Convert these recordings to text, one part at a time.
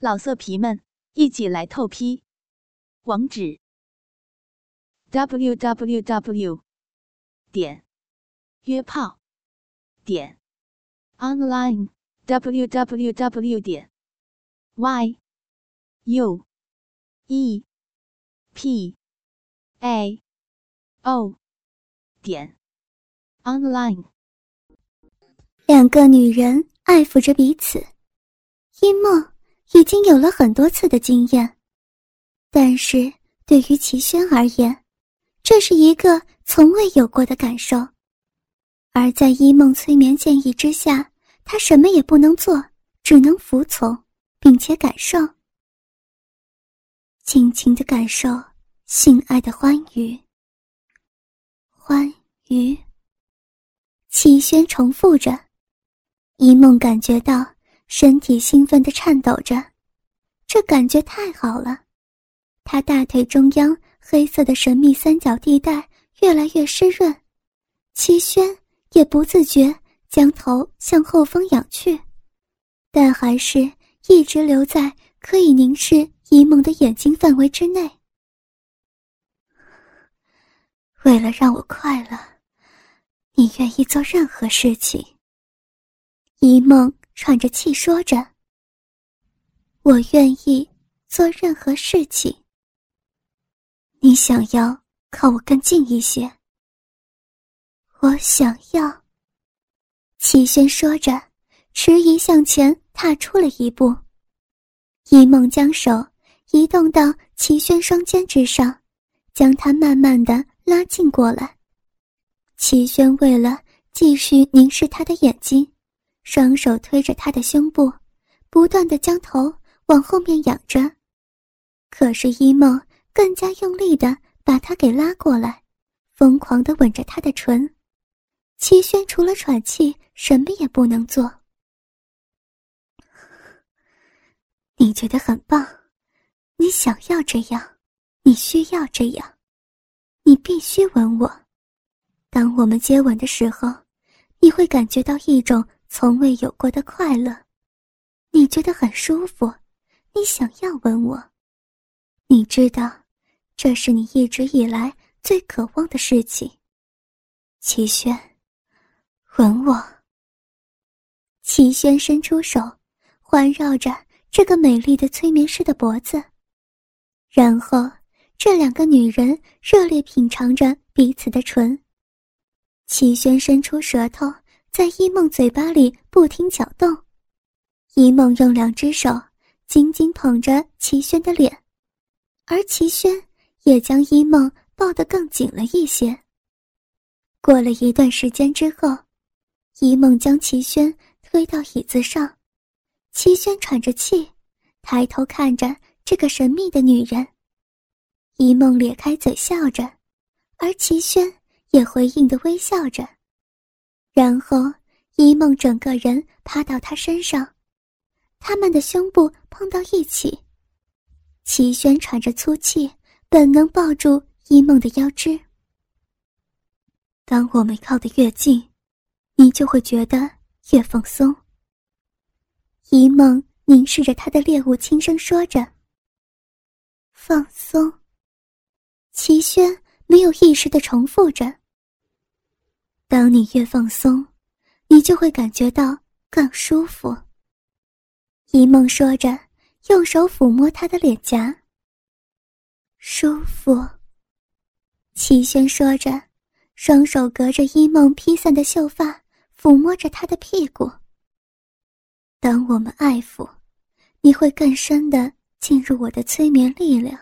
老色皮们，一起来透批！网址：w w w 点约炮点 online w w w 点 y u e p a o 点 online。两个女人爱抚着彼此，一梦。已经有了很多次的经验，但是对于齐轩而言，这是一个从未有过的感受。而在一梦催眠建议之下，他什么也不能做，只能服从，并且感受，尽情的感受性爱的欢愉。欢愉。齐轩重复着，一梦感觉到。身体兴奋的颤抖着，这感觉太好了。他大腿中央黑色的神秘三角地带越来越湿润，齐轩也不自觉将头向后方仰去，但还是一直留在可以凝视一梦的眼睛范围之内。为了让我快乐，你愿意做任何事情。一梦。喘着气说着：“我愿意做任何事情。你想要靠我更近一些？我想要。”齐轩说着，迟疑向前踏出了一步。一梦将手移动到齐轩双肩之上，将他慢慢的拉近过来。齐轩为了继续凝视他的眼睛。双手推着他的胸部，不断的将头往后面仰着，可是一梦更加用力的把他给拉过来，疯狂的吻着他的唇。齐轩除了喘气，什么也不能做。你觉得很棒，你想要这样，你需要这样，你必须吻我。当我们接吻的时候，你会感觉到一种。从未有过的快乐，你觉得很舒服，你想要吻我，你知道，这是你一直以来最渴望的事情。齐轩，吻我。齐轩伸出手，环绕着这个美丽的催眠师的脖子，然后这两个女人热烈品尝着彼此的唇。齐轩伸出舌头。在一梦嘴巴里不停搅动，一梦用两只手紧紧捧着齐轩的脸，而齐轩也将一梦抱得更紧了一些。过了一段时间之后，一梦将齐轩推到椅子上，齐轩喘着气，抬头看着这个神秘的女人。一梦咧开嘴笑着，而齐轩也回应的微笑着。然后，一梦整个人趴到他身上，他们的胸部碰到一起。齐轩喘着粗气，本能抱住一梦的腰肢。当我们靠得越近，你就会觉得越放松。一梦凝视着他的猎物，轻声说着：“放松。”齐轩没有意识的重复着。当你越放松，你就会感觉到更舒服。一梦说着，用手抚摸他的脸颊。舒服。齐轩说着，双手隔着一梦披散的秀发，抚摸着他的屁股。当我们爱抚，你会更深的进入我的催眠力量。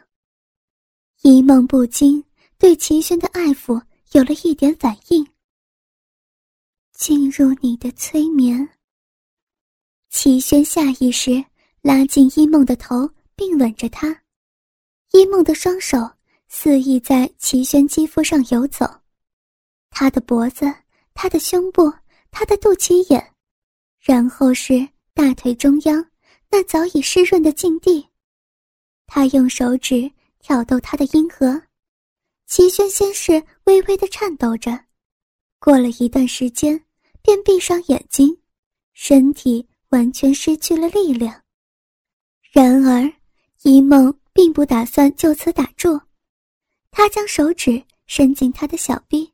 一梦不禁对齐轩的爱抚有了一点反应。进入你的催眠。齐轩下意识拉近一梦的头，并吻着她。一梦的双手肆意在齐轩肌肤上游走，他的脖子、他的胸部、他的肚脐眼，然后是大腿中央那早已湿润的禁地。他用手指挑逗他的阴核，齐轩先是微微的颤抖着，过了一段时间。便闭上眼睛，身体完全失去了力量。然而，一梦并不打算就此打住，他将手指伸进他的小臂，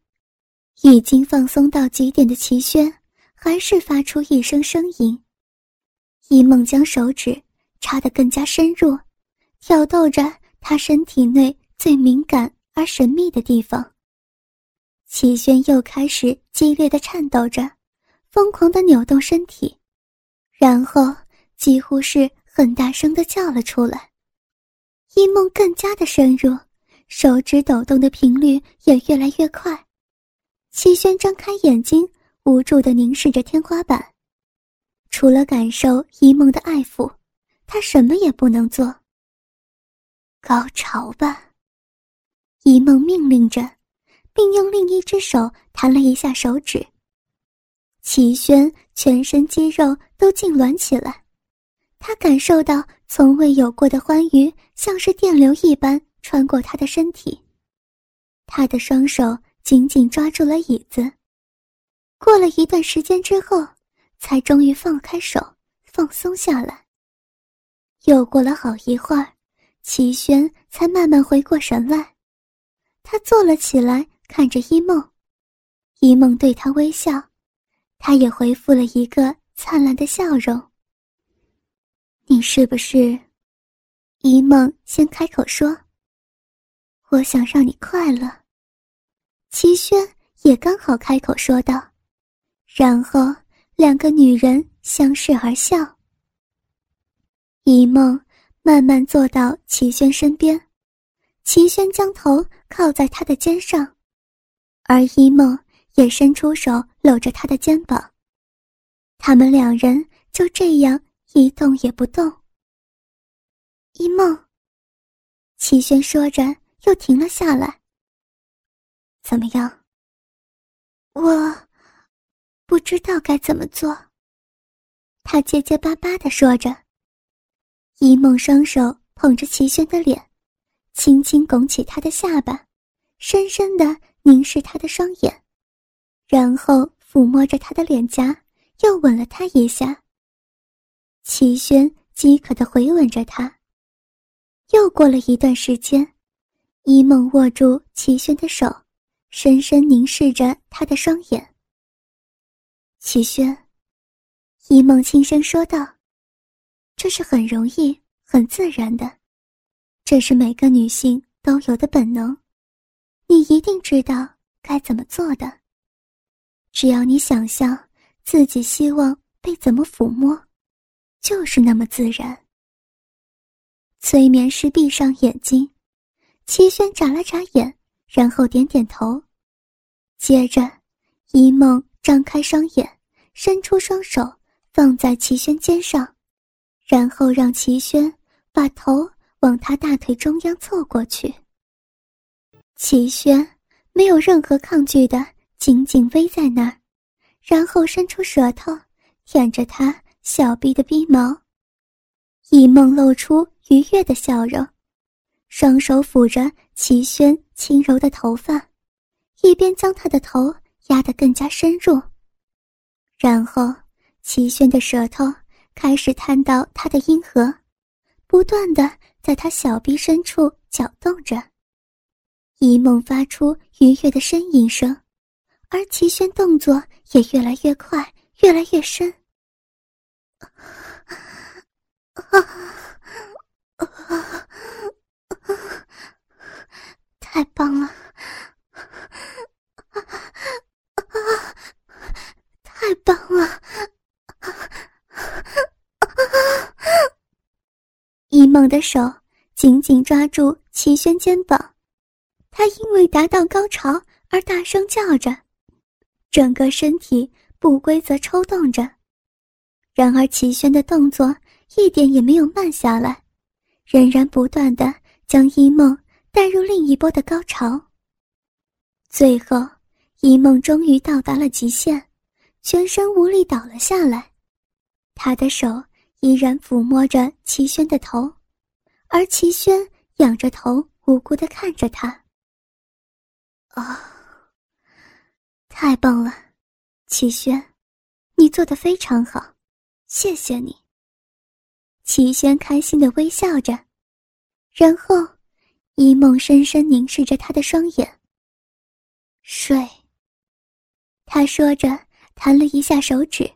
已经放松到极点的齐轩还是发出一声声音。一梦将手指插得更加深入，挑逗着他身体内最敏感而神秘的地方。齐轩又开始激烈的颤抖着，疯狂的扭动身体，然后几乎是很大声的叫了出来。一梦更加的深入，手指抖动的频率也越来越快。齐轩张开眼睛，无助的凝视着天花板，除了感受一梦的爱抚，他什么也不能做。高潮吧，一梦命令着。并用另一只手弹了一下手指。齐轩全身肌肉都痉挛起来，他感受到从未有过的欢愉，像是电流一般穿过他的身体。他的双手紧紧抓住了椅子。过了一段时间之后，才终于放开手，放松下来。又过了好一会儿，齐轩才慢慢回过神来，他坐了起来。看着一梦，一梦对他微笑，他也回复了一个灿烂的笑容。你是不是？一梦先开口说：“我想让你快乐。”齐轩也刚好开口说道，然后两个女人相视而笑。一梦慢慢坐到齐轩身边，齐轩将头靠在他的肩上。而一梦也伸出手搂着他的肩膀，他们两人就这样一动也不动。一梦，齐轩说着又停了下来。怎么样？我不知道该怎么做。他结结巴巴的说着。一梦双手捧着齐轩的脸，轻轻拱起他的下巴，深深的。凝视他的双眼，然后抚摸着他的脸颊，又吻了他一下。齐轩饥渴地回吻着他。又过了一段时间，一梦握住齐轩的手，深深凝视着他的双眼。齐轩，一梦轻声说道：“这是很容易、很自然的，这是每个女性都有的本能。”你一定知道该怎么做的。只要你想象自己希望被怎么抚摸，就是那么自然。催眠师闭上眼睛，齐轩眨了眨眼，然后点点头。接着，一梦张开双眼，伸出双手放在齐轩肩上，然后让齐轩把头往他大腿中央凑过去。齐轩没有任何抗拒的，紧紧偎在那儿，然后伸出舌头舔着他小臂的逼毛。一梦露出愉悦的笑容，双手抚着齐轩轻柔的头发，一边将他的头压得更加深入。然后，齐轩的舌头开始探到他的阴核，不断的在他小臂深处搅动着。一梦发出愉悦的呻吟声，而齐轩动作也越来越快，越来越深。太棒了！太棒了！一梦的手紧紧抓住齐轩肩膀。他因为达到高潮而大声叫着，整个身体不规则抽动着。然而齐轩的动作一点也没有慢下来，仍然不断的将一梦带入另一波的高潮。最后，一梦终于到达了极限，全身无力倒了下来。他的手依然抚摸着齐轩的头，而齐轩仰着头无辜的看着他。啊，太棒了，齐轩，你做的非常好，谢谢你。齐轩开心的微笑着，然后，一梦深深凝视着他的双眼。睡。他说着，弹了一下手指，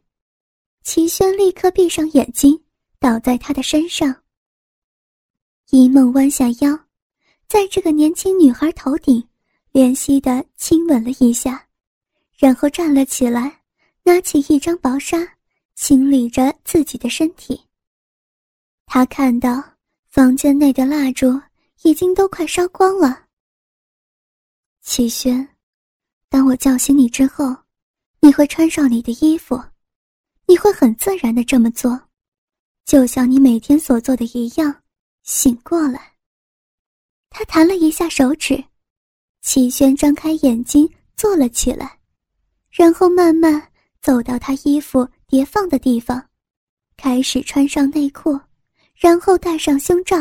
齐轩立刻闭上眼睛，倒在他的身上。一梦弯下腰，在这个年轻女孩头顶，怜惜的亲吻了一下，然后站了起来，拿起一张薄纱，清理着自己的身体。他看到房间内的蜡烛已经都快烧光了。齐轩，当我叫醒你之后，你会穿上你的衣服，你会很自然的这么做，就像你每天所做的一样，醒过来。他弹了一下手指，齐轩张开眼睛坐了起来，然后慢慢走到他衣服叠放的地方，开始穿上内裤。然后戴上胸罩，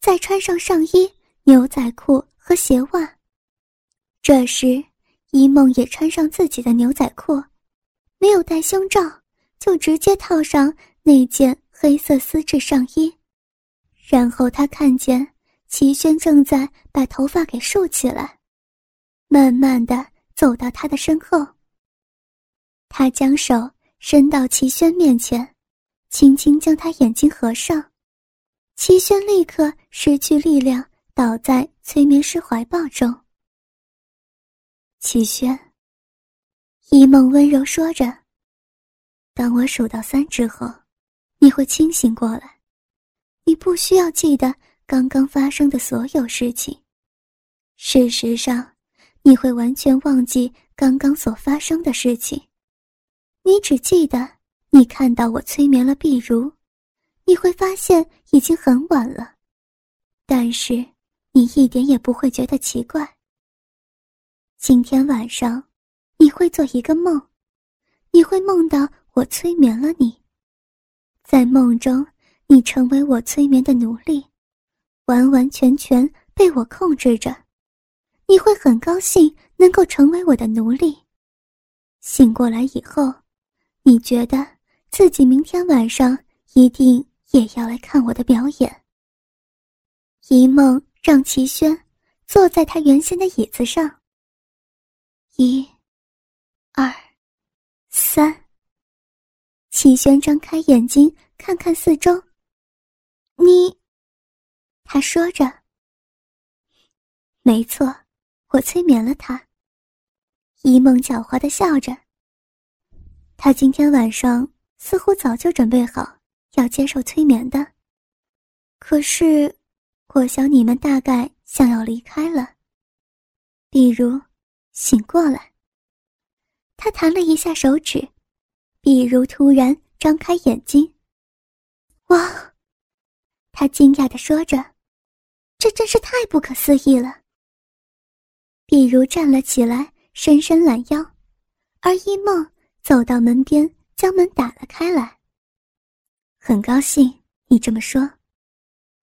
再穿上上衣、牛仔裤和鞋袜。这时，一梦也穿上自己的牛仔裤，没有戴胸罩，就直接套上那件黑色丝质上衣。然后他看见齐轩正在把头发给竖起来，慢慢的走到他的身后。他将手伸到齐轩面前，轻轻将他眼睛合上。齐轩立刻失去力量，倒在催眠师怀抱中。齐轩，一梦温柔说着：“当我数到三之后，你会清醒过来。你不需要记得刚刚发生的所有事情。事实上，你会完全忘记刚刚所发生的事情。你只记得你看到我催眠了碧如。”你会发现已经很晚了，但是你一点也不会觉得奇怪。今天晚上，你会做一个梦，你会梦到我催眠了你，在梦中你成为我催眠的奴隶，完完全全被我控制着。你会很高兴能够成为我的奴隶。醒过来以后，你觉得自己明天晚上一定。也要来看我的表演。一梦让齐轩坐在他原先的椅子上。一、二、三。齐轩张开眼睛看看四周。你，他说着。没错，我催眠了他。一梦狡猾的笑着。他今天晚上似乎早就准备好。要接受催眠的，可是，我想你们大概想要离开了。比如，醒过来。他弹了一下手指，比如突然张开眼睛。哇！他惊讶的说着：“这真是太不可思议了。”比如站了起来，伸伸懒腰，而一梦走到门边，将门打了开来。很高兴你这么说，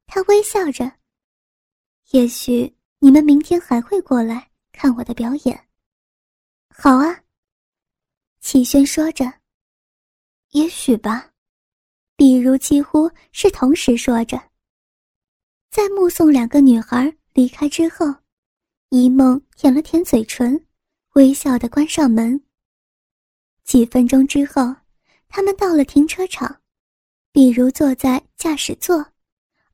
他微笑着。也许你们明天还会过来看我的表演。好啊，齐轩说着。也许吧，比如几乎是同时说着。在目送两个女孩离开之后，一梦舔了舔嘴唇，微笑的关上门。几分钟之后，他们到了停车场。比如坐在驾驶座，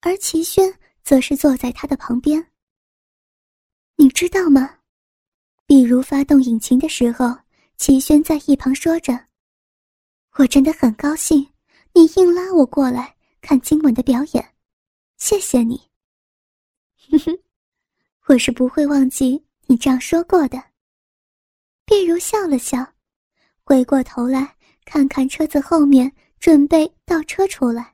而齐轩则是坐在他的旁边。你知道吗？比如发动引擎的时候，齐轩在一旁说着：“我真的很高兴，你硬拉我过来看今晚的表演，谢谢你。”哼哼，我是不会忘记你这样说过的。比如笑了笑，回过头来看看车子后面。准备倒车出来。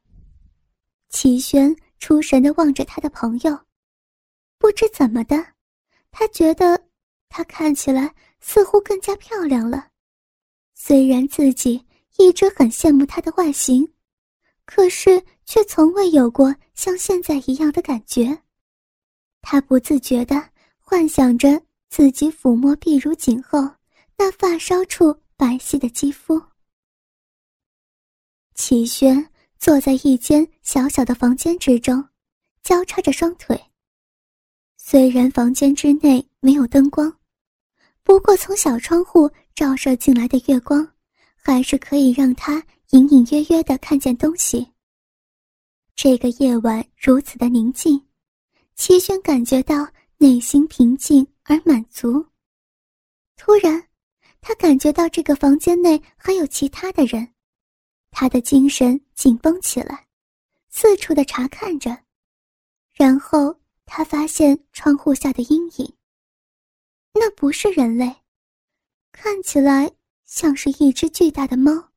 齐轩出神的望着他的朋友，不知怎么的，他觉得她看起来似乎更加漂亮了。虽然自己一直很羡慕她的外形，可是却从未有过像现在一样的感觉。他不自觉的幻想着自己抚摸碧如颈后那发梢处白皙的肌肤。齐轩坐在一间小小的房间之中，交叉着双腿。虽然房间之内没有灯光，不过从小窗户照射进来的月光，还是可以让他隐隐约约的看见东西。这个夜晚如此的宁静，齐轩感觉到内心平静而满足。突然，他感觉到这个房间内还有其他的人，他的精神紧绷起来，四处的查看着，然后。他发现窗户下的阴影。那不是人类，看起来像是一只巨大的猫。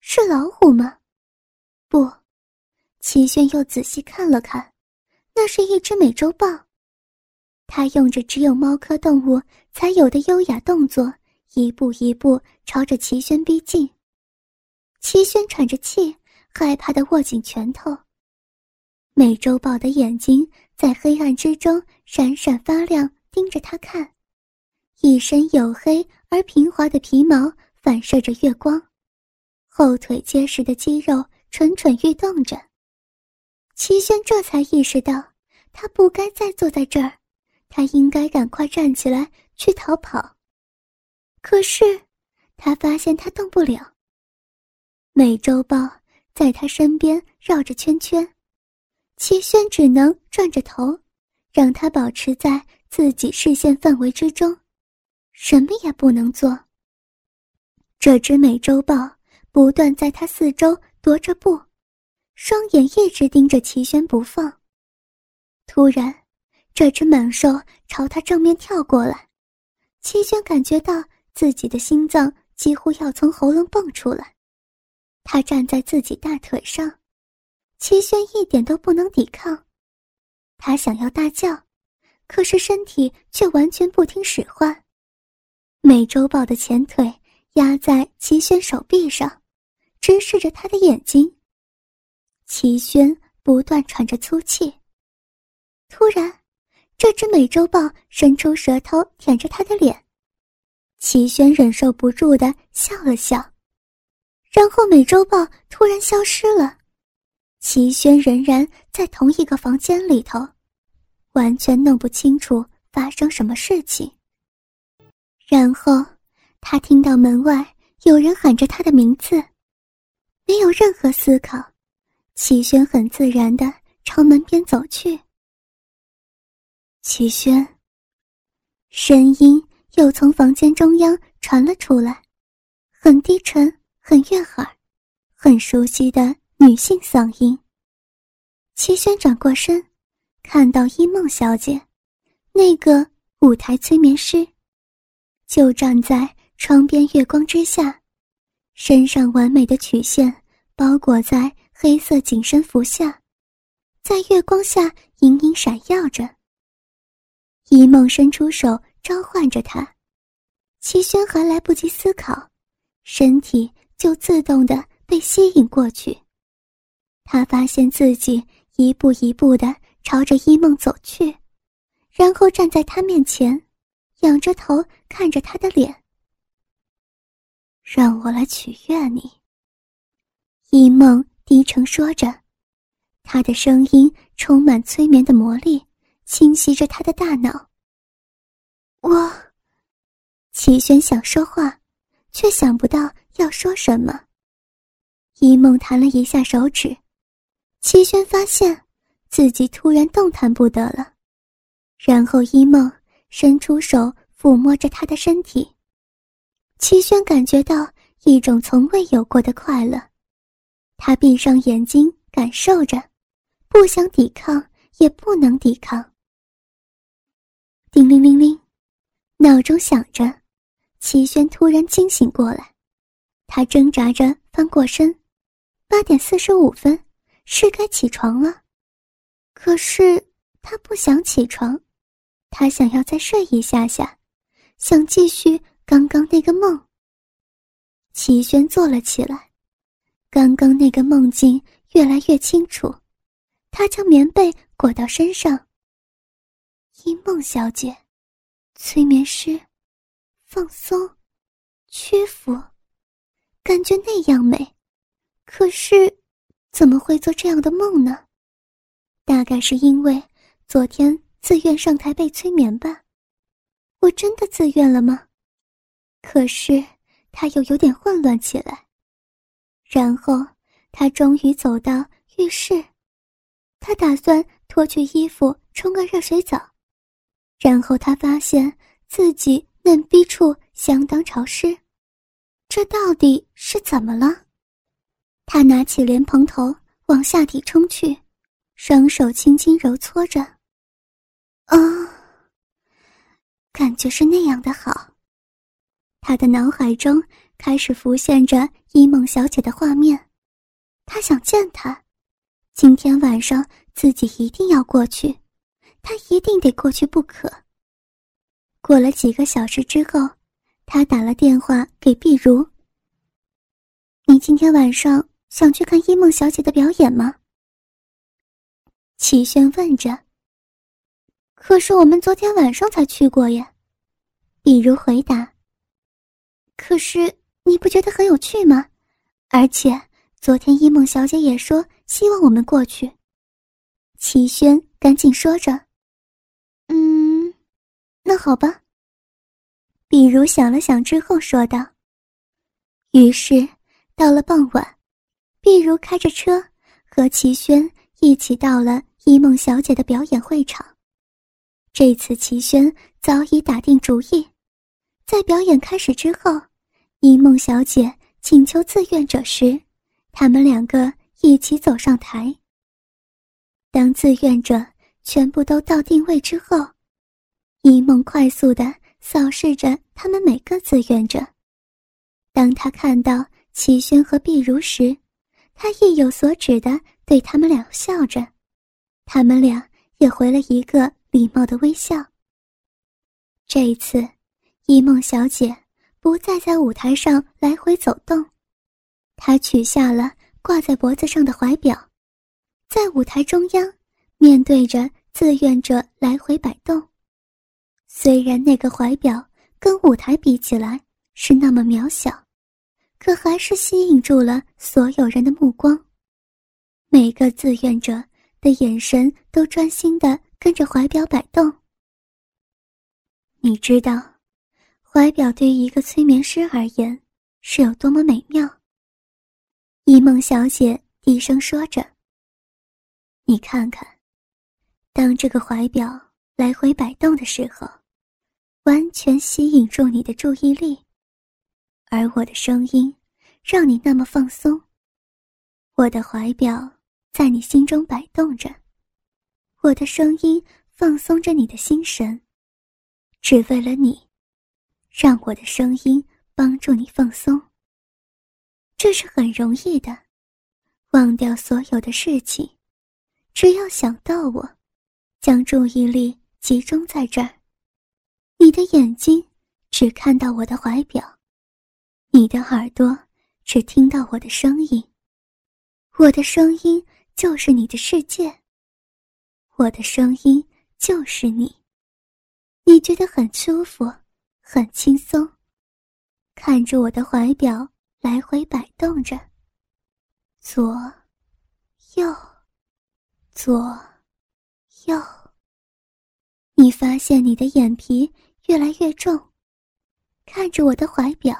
是老虎吗？不，齐轩又仔细看了看，那是一只美洲豹。它用着只有猫科动物才有的优雅动作，一步一步朝着齐轩逼近。齐轩喘着气，害怕的握紧拳头。美洲豹的眼睛。在黑暗之中闪闪发亮，盯着他看，一身黝黑而平滑的皮毛反射着月光，后腿结实的肌肉蠢蠢欲动着。齐轩这才意识到，他不该再坐在这儿，他应该赶快站起来去逃跑。可是，他发现他动不了。美洲豹在他身边绕着圈圈。齐轩只能转着头，让他保持在自己视线范围之中，什么也不能做。这只美洲豹不断在他四周踱着步，双眼一直盯着齐轩不放。突然，这只猛兽朝他正面跳过来，齐轩感觉到自己的心脏几乎要从喉咙蹦出来。他站在自己大腿上。齐轩一点都不能抵抗，他想要大叫，可是身体却完全不听使唤。美洲豹的前腿压在齐轩手臂上，直视着他的眼睛。齐轩不断喘着粗气。突然，这只美洲豹伸出舌头舔着他的脸，齐轩忍受不住的笑了笑，然后美洲豹突然消失了。齐轩仍然在同一个房间里头，完全弄不清楚发生什么事情。然后，他听到门外有人喊着他的名字，没有任何思考，齐轩很自然的朝门边走去。齐轩，声音又从房间中央传了出来，很低沉，很悦耳，很熟悉的。女性嗓音。齐轩转过身，看到一梦小姐，那个舞台催眠师，就站在窗边月光之下，身上完美的曲线包裹在黑色紧身服下，在月光下隐隐闪耀着。一梦伸出手召唤着他，齐轩还来不及思考，身体就自动的被吸引过去。他发现自己一步一步的朝着一梦走去，然后站在他面前，仰着头看着他的脸。让我来取悦你。一梦低声说着，他的声音充满催眠的魔力，侵袭着他的大脑。我，齐轩想说话，却想不到要说什么。一梦弹了一下手指。齐轩发现自己突然动弹不得了，然后一梦伸出手抚摸着他的身体。齐轩感觉到一种从未有过的快乐，他闭上眼睛感受着，不想抵抗也不能抵抗。叮铃铃铃，闹钟响着，齐轩突然惊醒过来，他挣扎着翻过身，八点四十五分。是该起床了，可是他不想起床，他想要再睡一下下，想继续刚刚那个梦。齐轩坐了起来，刚刚那个梦境越来越清楚，他将棉被裹到身上。一梦小姐，催眠师，放松，屈服，感觉那样美，可是。怎么会做这样的梦呢？大概是因为昨天自愿上台被催眠吧。我真的自愿了吗？可是他又有点混乱起来。然后他终于走到浴室，他打算脱去衣服冲个热水澡，然后他发现自己嫩逼处相当潮湿，这到底是怎么了？他拿起莲蓬头往下体冲去，双手轻轻揉搓着。啊，感觉是那样的好。他的脑海中开始浮现着伊梦小姐的画面，他想见她。今天晚上自己一定要过去，他一定得过去不可。过了几个小时之后，他打了电话给碧如：“你今天晚上？”想去看伊梦小姐的表演吗？齐轩问着。可是我们昨天晚上才去过呀，比如回答。可是你不觉得很有趣吗？而且昨天伊梦小姐也说希望我们过去。齐轩赶紧说着。那好吧。比如想了想之后说道。于是到了傍晚。碧如开着车和齐轩一起到了一梦小姐的表演会场。这次齐轩早已打定主意，在表演开始之后，一梦小姐请求自愿者时，他们两个一起走上台。当自愿者全部都到定位之后，一梦快速的扫视着他们每个自愿者。当他看到齐轩和碧如时，他意有所指的对他们俩笑着，他们俩也回了一个礼貌的微笑。这一次，一梦小姐不再在舞台上来回走动，她取下了挂在脖子上的怀表，在舞台中央，面对着自愿者来回摆动。虽然那个怀表跟舞台比起来是那么渺小。可还是吸引住了所有人的目光，每个自愿者的眼神都专心的跟着怀表摆动。你知道，怀表对于一个催眠师而言是有多么美妙。一梦小姐低声说着：“你看看，当这个怀表来回摆动的时候，完全吸引住你的注意力。”而我的声音，让你那么放松。我的怀表在你心中摆动着，我的声音放松着你的心神，只为了你，让我的声音帮助你放松。这是很容易的，忘掉所有的事情，只要想到我，将注意力集中在这儿，你的眼睛只看到我的怀表。你的耳朵只听到我的声音，我的声音就是你的世界。我的声音就是你，你觉得很舒服，很轻松。看着我的怀表来回摆动着，左，右，左，右。你发现你的眼皮越来越重，看着我的怀表。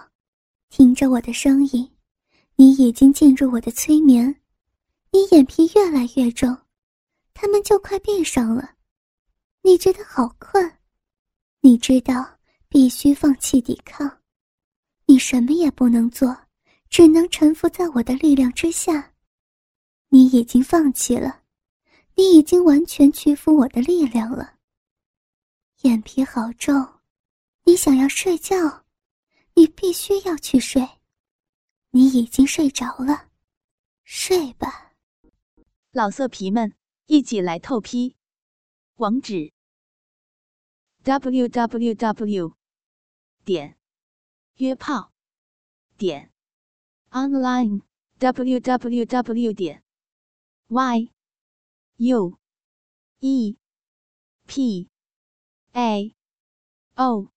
听着我的声音，你已经进入我的催眠，你眼皮越来越重，他们就快闭上了。你觉得好困，你知道必须放弃抵抗，你什么也不能做，只能臣服在我的力量之下。你已经放弃了，你已经完全屈服我的力量了。眼皮好重，你想要睡觉。你必须要去睡，你已经睡着了，睡吧，老色皮们，一起来透批，网址：w w w 点约炮点 online w w w 点 y u e p a o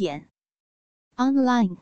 点。online